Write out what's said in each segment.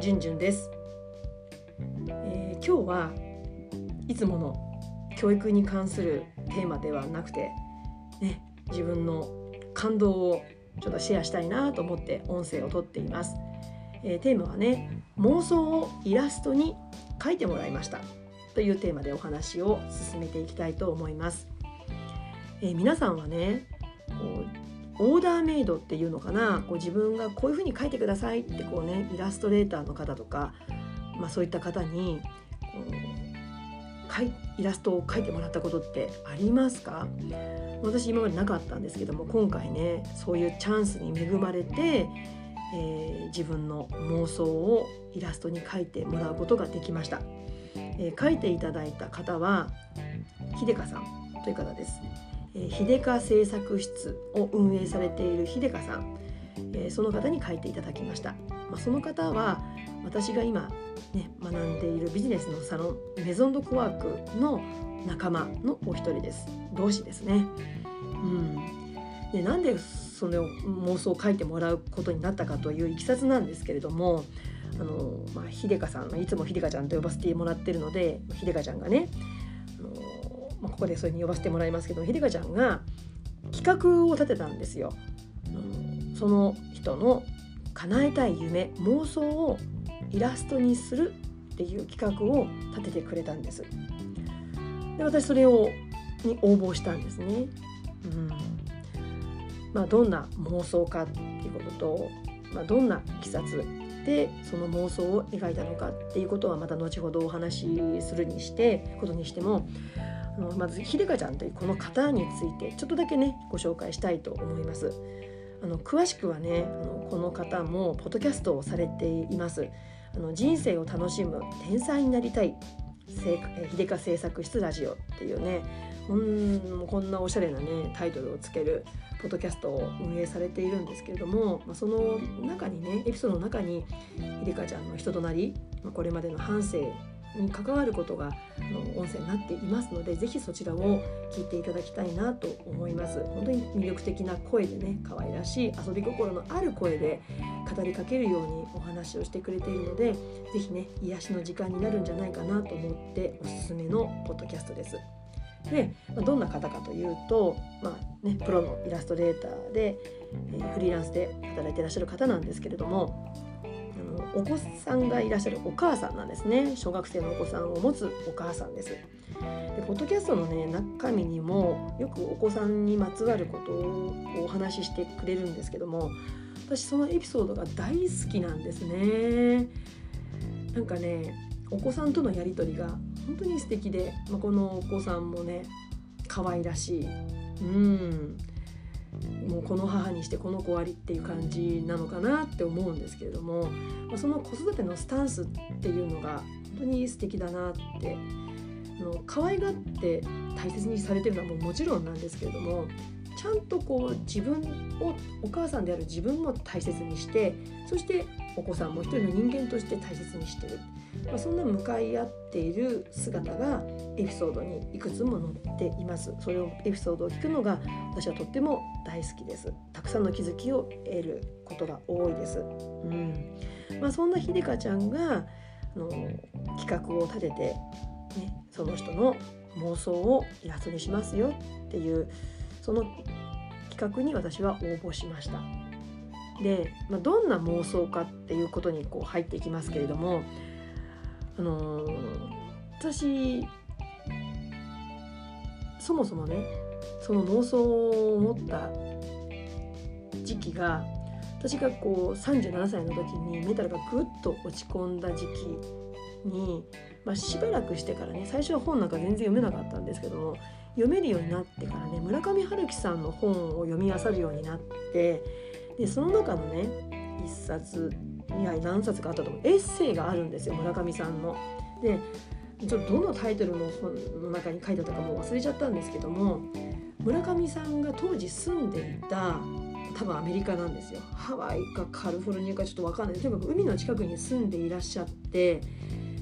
じゅんじゅんです、えー、今日はいつもの教育に関するテーマではなくてね自分の感動をちょっとシェアしたいなと思って音声をとっています、えー、テーマはね妄想をイラストに描いてもらいました。というテーマでお話を進めていきたいと思います、えー、皆さんはねこうオーダーメイドっていうのかな？こう自分がこういうふうに描いてくださいってこうねイラストレーターの方とか、まあ、そういった方にイラストを描いてもらったことってありますか？私今までなかったんですけども今回ねそういうチャンスに恵まれて、えー、自分の妄想をイラストに描いてもらうことができました、えー、描いていただいた方は秀香さんという方です。秀香製作室を運営されている秀香さん、えその方に書いていただきました、まあ、その方は私が今、ね、学んでいるビジネスのサロンメゾンドコワークの仲間のお一人です。同志ですね。うん、でなんでその妄想を書いてもらうことになったかといういきさつなんですけれどもあの、まあ、秀香さんいつも秀香ちゃんと呼ばせてもらってるので秀香ちゃんがねまあ、ここでそれに呼ばせてもらいますけど秀香ちゃんが企画を立てたんですよ。うん、その人の叶えたい夢妄想をイラストにするっていう企画を立ててくれたんです。で私それをに応募したんですね。うんまあ、どんな妄想かっていうことと、まあ、どんないきさつでその妄想を描いたのかっていうことはまた後ほどお話しするにしてことにしてもあのまず秀香ちゃんというこの方についてちょっとだけねご紹介したいと思います。あの詳しくはねあのこの方もポッドキャストをされています。あの人生を楽しむ天才になりたい秀香製作室ラジオっていうねこんこんなおしゃれなねタイトルをつけるポッドキャストを運営されているんですけれども、まあ、その中にねエピソードの中に秀香ちゃんの人となり、まあ、これまでの反省に関わることがの音声になっていますのでぜひそちらを聞いていただきたいなと思います本当に魅力的な声でね可愛らしい遊び心のある声で語りかけるようにお話をしてくれているのでぜひね癒しの時間になるんじゃないかなと思っておすすめのポッドキャストです。で、どんな方かというと、まあね、プロのイラストレーターで、えー、フリーランスで働いていらっしゃる方なんですけれどもお子さんがいらっしゃるお母さんなんですね。小学生のお子さんを持つお母さんです。でポッドキャストのね中身にもよくお子さんにまつわることをお話ししてくれるんですけども私そのエピソードが大好きなんですね。なんかねお子さんとのやり取りが本当に素敵で、まあ、このお子さんもね可愛らしい。うん。もうこの母にしてこの子ありっていう感じなのかなって思うんですけれども、ま、その子育てのスタンスっていうのが本当に素敵だなってあの可愛がって大切にされてるのはもうもちろんなんですけれどもちゃんとこう自分をお母さんである自分も大切にしてそしてお子さんも一人の人間として大切にしてる、まあ、そんな向かい合っている姿がエピソードにいくつも載っています。それをエピソードを聞くのが私はとっても大好きです。たくさんの気づきを得ることが多いです、うん。まあ、そんな秀香ちゃんがあの企画を立てて、ね、その人の妄想をイラストにしますよっていうその企画に私は応募しました。で、まあ、どんな妄想かっていうことにこう入っていきますけれども、あのー、私そもそもねその妄想を持った時期が私がこう37歳の時にメタルがぐっと落ち込んだ時期に、まあ、しばらくしてからね最初は本なんか全然読めなかったんですけども読めるようになってからね村上春樹さんの本を読み漁るようになってでその中のね一冊いや何冊かあったと思う。エッセイがあるんですよ村上さんの。でちょっとどのタイトルの本の中に書いてあったかもう忘れちゃったんですけども村上さんが当時住んでいた多分アメリカなんですよ。ハワイかカリフォルニアかちょっと分かんない。とにかく海の近くに住んでいらっしゃって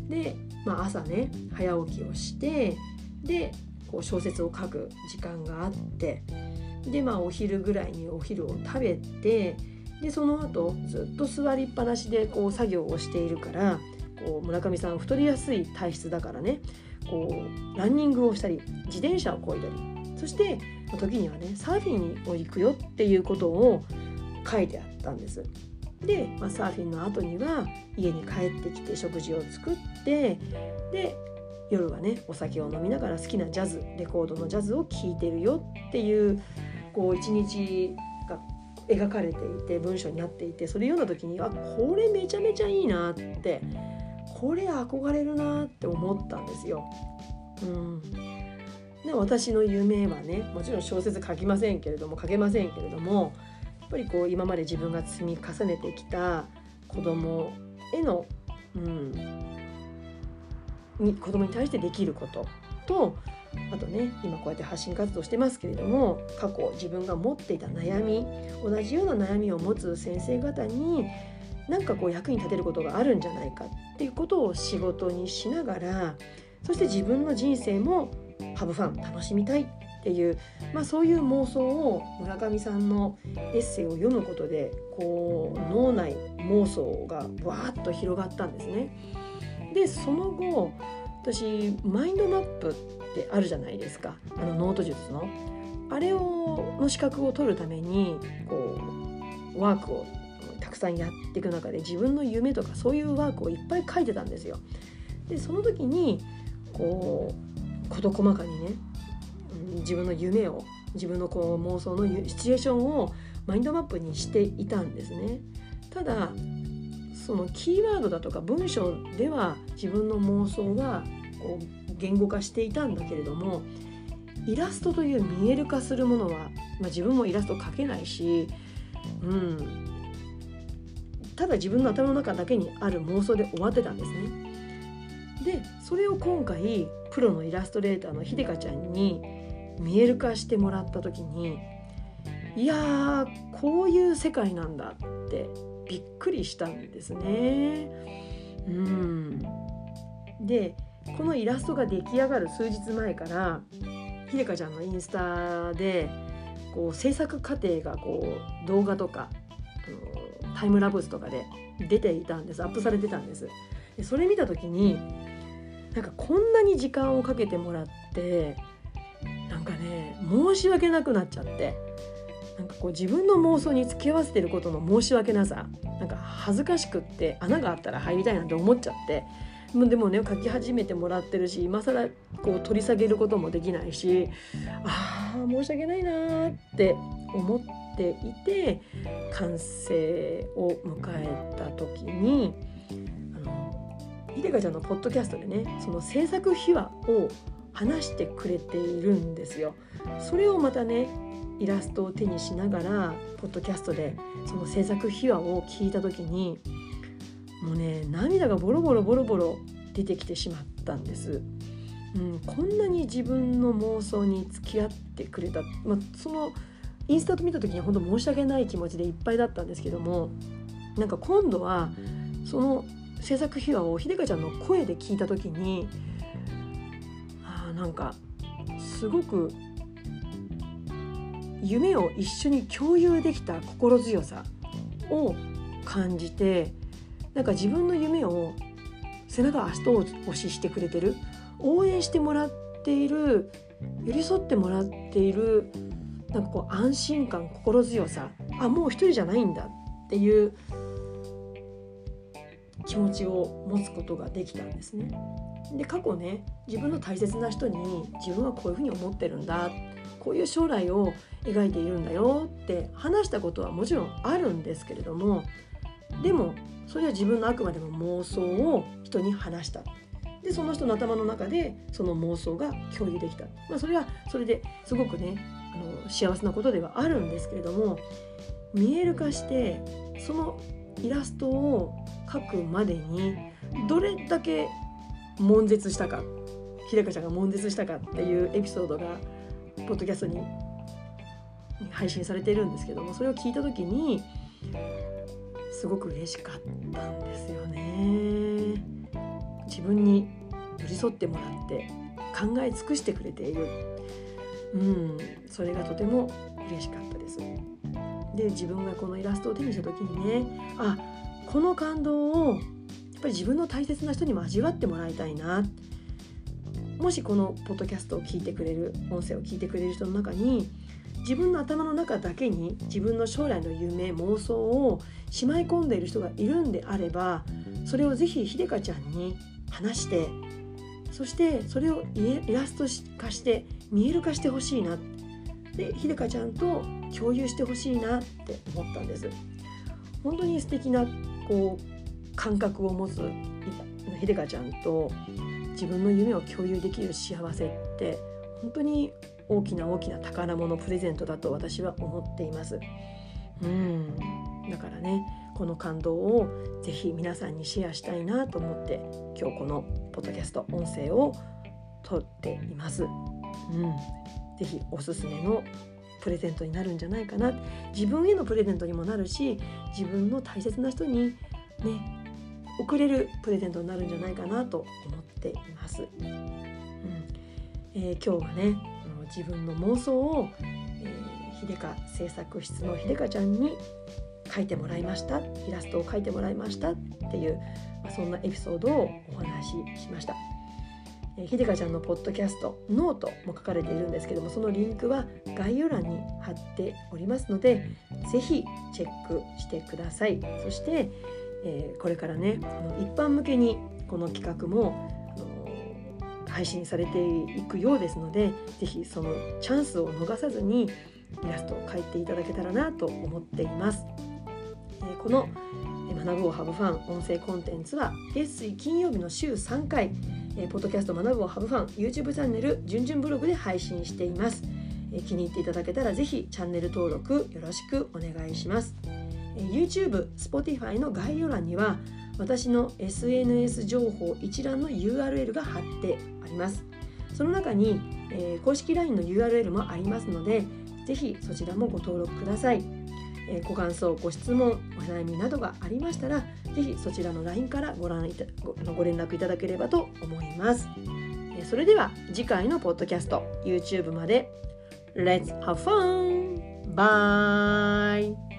で、まあ、朝ね早起きをしてでこう小説を書く時間があってでまあお昼ぐらいにお昼を食べてでその後ずっと座りっぱなしでこう作業をしているからこう村上さん太りやすい体質だからねこうランニングをしたり自転車をこいだりそして時にはねサーフィンに行くよっていうことを書いてあったんです。で、まあ、サーフィンの後には家に帰ってきて食事を作ってで夜はねお酒を飲みながら好きなジャズレコードのジャズを聴いてるよっていうこう一日が描かれていて文章になっていてそれ読んだ時にあこれめちゃめちゃいいなってこれ憧れるなって思ったんですよ。うん、で私の夢はねもちろん小説書きませんけれども書けませんけれどもやっぱりこう今まで自分が積み重ねてきた子供への、うん、に子供に対してできることとあとね今こうやって発信活動してますけれども過去自分が持っていた悩み同じような悩みを持つ先生方になんかこう役に立てることがあるんじゃないかっていうことを仕事にしながらそして自分の人生も have fun 楽しみたいっていう、まあ、そういう妄想を村上さんのエッセイを読むことでこう脳内妄想がわーっと広がったんですね。でその後私マインドマップってあるじゃないですかあのノート術の。あれをの資格を取るためにこうワークをたくさんやっていく中で自分の夢とかそういうワークをいっぱい書いてたんですよ。でその時にこう事細かにね自分の夢を自分のこう妄想のシチュエーションをマインドマップにしていたんですね。ただそのキーワードだとか文章では自分の妄想はこう言語化していたんだけれどもイラストという見える化するものは、まあ、自分もイラスト描けないし、うん、ただ自分の頭の中だけにある妄想で終わってたんですね。でそれを今回プロのイラストレーターのひでかちゃんに見える化してもらった時にいやーこういう世界なんだってくりしたんですね。うん、でこのイラストが出来上がる数日前からひでかちゃんのインスタでこう制作過程がこう動画とかタイムラプスとかで出ていたんです。アップされてたんです。でそれ見た時になんかこんなに時間をかけてもらってなんかね申し訳なくなっちゃって。なんかこう自分の妄想に付き合わせてることの申し訳なさなんか恥ずかしくって穴があったら入りたいなんて思っちゃってでもね書き始めてもらってるし今更こう取り下げることもできないしああ申し訳ないなーって思っていて完成を迎えた時にあのひでかちゃんのポッドキャストでねその制作秘話を話してくれているんですよ。それをまたねイラストを手にしながらポッドキャストでその制作秘話を聞いた時にもうね涙がボロボロボロボロ出てきてしまったんです。うん、こんなに自分の妄想に付き合ってくれた、まあ、そのインスタ見た時には本当申し訳ない気持ちでいっぱいだったんですけどもなんか今度はその制作秘話をひでかちゃんの声で聞いた時にあなんかすごく夢を一緒に共有できた心強さを感じてなんか自分の夢を背中足と押ししてくれてる応援してもらっている寄り添ってもらっているなんかこう安心感心強さあもう一人じゃないんだっていう気持ちを持つことができたんですね。で過去ね自分の大切な人に自分はこういうふうに思ってるんだこういう将来を描いているんだよって話したことはもちろんあるんですけれどもでもそれは自分のあくまでも妄想を人に話した。でその人の頭の中でその妄想が共有できた、まあ、それはそれですごくねあの幸せなことではあるんですけれども見える化してそのイラストを描くまでにどれだけ悶絶したか秀香ちゃんが悶絶したかっていうエピソードがポッドキャストに配信されているんですけどもそれを聞いた時にすごく嬉しかったんですよね。自分に寄り添ってもらって考え尽くしてくれている、うん、それがとても嬉しかったです。で自分がこのイラストを手にした時にねあこの感動をやっぱり自分の大切な人にも味わってもらいたいなもしこのポッドキャストを聞いてくれる音声を聞いてくれる人の中に自分の頭の中だけに自分の将来の夢妄想をしまい込んでいる人がいるんであればそれをぜひひでかちゃんに話してそしてそれをイラスト化して見える化してほしいな。でひでかちゃんと共有してほしいなって思ったんです。本当に素敵なこう感覚を持つひでかちゃんと自分の夢を共有できる幸せって本当に大きな大きな宝物プレゼントだと私は思っています。うん。だからねこの感動をぜひ皆さんにシェアしたいなと思って今日このポッドキャスト音声を撮っています。うん、ぜひおすすめのプレゼントになるんじゃないかな。自分へのプレゼントにもなるし自分の大切な人にね送れるプレゼントになるんじゃないかなと思っています。うん。えー、今日はね自分の妄想を、えー、秀香製作室の秀香ちゃんに描いてもらいました。イラストを描いてもらいました。っていう、まあ、そんなエピソードをお話ししました。えー、ひでかちゃんのポッドキャストノートも書かれているんですけどもそのリンクは概要欄に貼っておりますので是非チェックしてください。そして、えー、これからね一般向けにこの企画も配信されていくようですので是非そのチャンスを逃さずにイラストを描いていただけたらなと思っています。えこの学ぶをハブファン音声コンテンツは月水金曜日の週3回、えポッドキャスト学ぶをハブファン YouTube チャンネルじゅんじゅんブログで配信しています、え気に入っていただけたらぜひチャンネル登録よろしくお願いします、YouTube、Spotify の概要欄には私の SNS 情報一覧の URL が貼ってありますその中に、えー、公式 LINE の URL もありますのでぜひそちらもご登録くださいえー、ご感想ご質問お悩みなどがありましたら是非そちらの LINE からご覧いたごご連絡いただければと思います、えー、それでは次回のポッドキャスト YouTube まで Let's have fun! Bye!